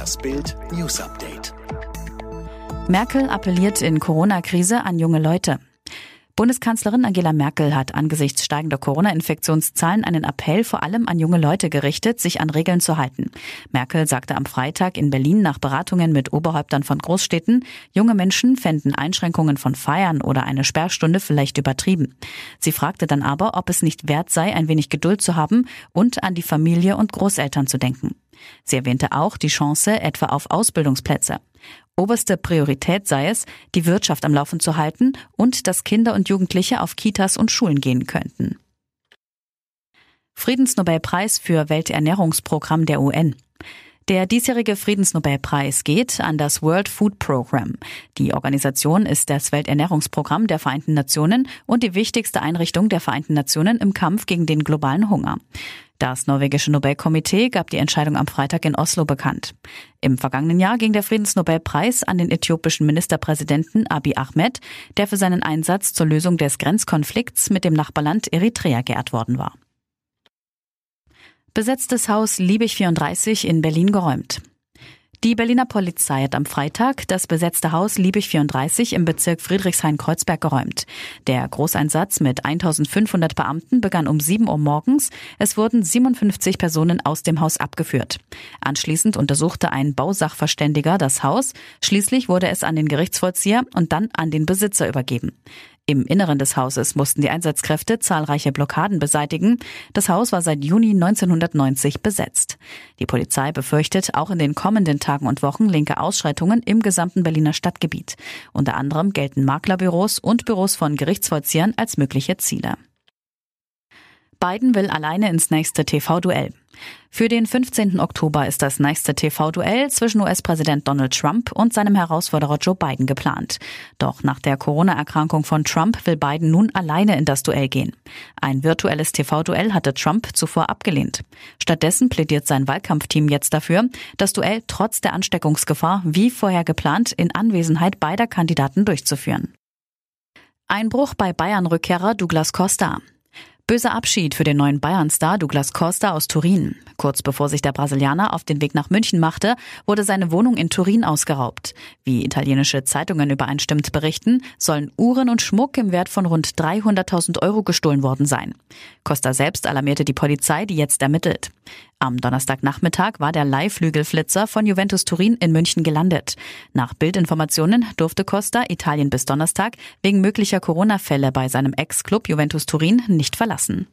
Das Bild News Update. Merkel appelliert in Corona-Krise an junge Leute. Bundeskanzlerin Angela Merkel hat angesichts steigender Corona-Infektionszahlen einen Appell vor allem an junge Leute gerichtet, sich an Regeln zu halten. Merkel sagte am Freitag in Berlin nach Beratungen mit Oberhäuptern von Großstädten, junge Menschen fänden Einschränkungen von Feiern oder eine Sperrstunde vielleicht übertrieben. Sie fragte dann aber, ob es nicht wert sei, ein wenig Geduld zu haben und an die Familie und Großeltern zu denken. Sie erwähnte auch die Chance etwa auf Ausbildungsplätze. Oberste Priorität sei es, die Wirtschaft am Laufen zu halten und dass Kinder und Jugendliche auf Kitas und Schulen gehen könnten. Friedensnobelpreis für Welternährungsprogramm der UN. Der diesjährige Friedensnobelpreis geht an das World Food Program. Die Organisation ist das Welternährungsprogramm der Vereinten Nationen und die wichtigste Einrichtung der Vereinten Nationen im Kampf gegen den globalen Hunger. Das norwegische Nobelkomitee gab die Entscheidung am Freitag in Oslo bekannt. Im vergangenen Jahr ging der Friedensnobelpreis an den äthiopischen Ministerpräsidenten Abiy Ahmed, der für seinen Einsatz zur Lösung des Grenzkonflikts mit dem Nachbarland Eritrea geehrt worden war. Besetztes Haus Liebig 34 in Berlin geräumt. Die Berliner Polizei hat am Freitag das besetzte Haus Liebig 34 im Bezirk Friedrichshain-Kreuzberg geräumt. Der Großeinsatz mit 1500 Beamten begann um 7 Uhr morgens. Es wurden 57 Personen aus dem Haus abgeführt. Anschließend untersuchte ein Bausachverständiger das Haus. Schließlich wurde es an den Gerichtsvollzieher und dann an den Besitzer übergeben. Im Inneren des Hauses mussten die Einsatzkräfte zahlreiche Blockaden beseitigen. Das Haus war seit Juni 1990 besetzt. Die Polizei befürchtet auch in den kommenden Tagen und Wochen linke Ausschreitungen im gesamten Berliner Stadtgebiet. Unter anderem gelten Maklerbüros und Büros von Gerichtsvollziehern als mögliche Ziele. Biden will alleine ins nächste TV-Duell. Für den 15. Oktober ist das nächste TV-Duell zwischen US-Präsident Donald Trump und seinem Herausforderer Joe Biden geplant. Doch nach der Corona-Erkrankung von Trump will Biden nun alleine in das Duell gehen. Ein virtuelles TV-Duell hatte Trump zuvor abgelehnt. Stattdessen plädiert sein Wahlkampfteam jetzt dafür, das Duell trotz der Ansteckungsgefahr wie vorher geplant in Anwesenheit beider Kandidaten durchzuführen. Einbruch bei Bayern-Rückkehrer Douglas Costa. Böser Abschied für den neuen Bayern-Star Douglas Costa aus Turin. Kurz bevor sich der Brasilianer auf den Weg nach München machte, wurde seine Wohnung in Turin ausgeraubt. Wie italienische Zeitungen übereinstimmt berichten, sollen Uhren und Schmuck im Wert von rund 300.000 Euro gestohlen worden sein. Costa selbst alarmierte die Polizei, die jetzt ermittelt. Am Donnerstagnachmittag war der Leihflügelflitzer von Juventus Turin in München gelandet. Nach Bildinformationen durfte Costa Italien bis Donnerstag wegen möglicher Corona-Fälle bei seinem Ex-Club Juventus Turin nicht verlassen.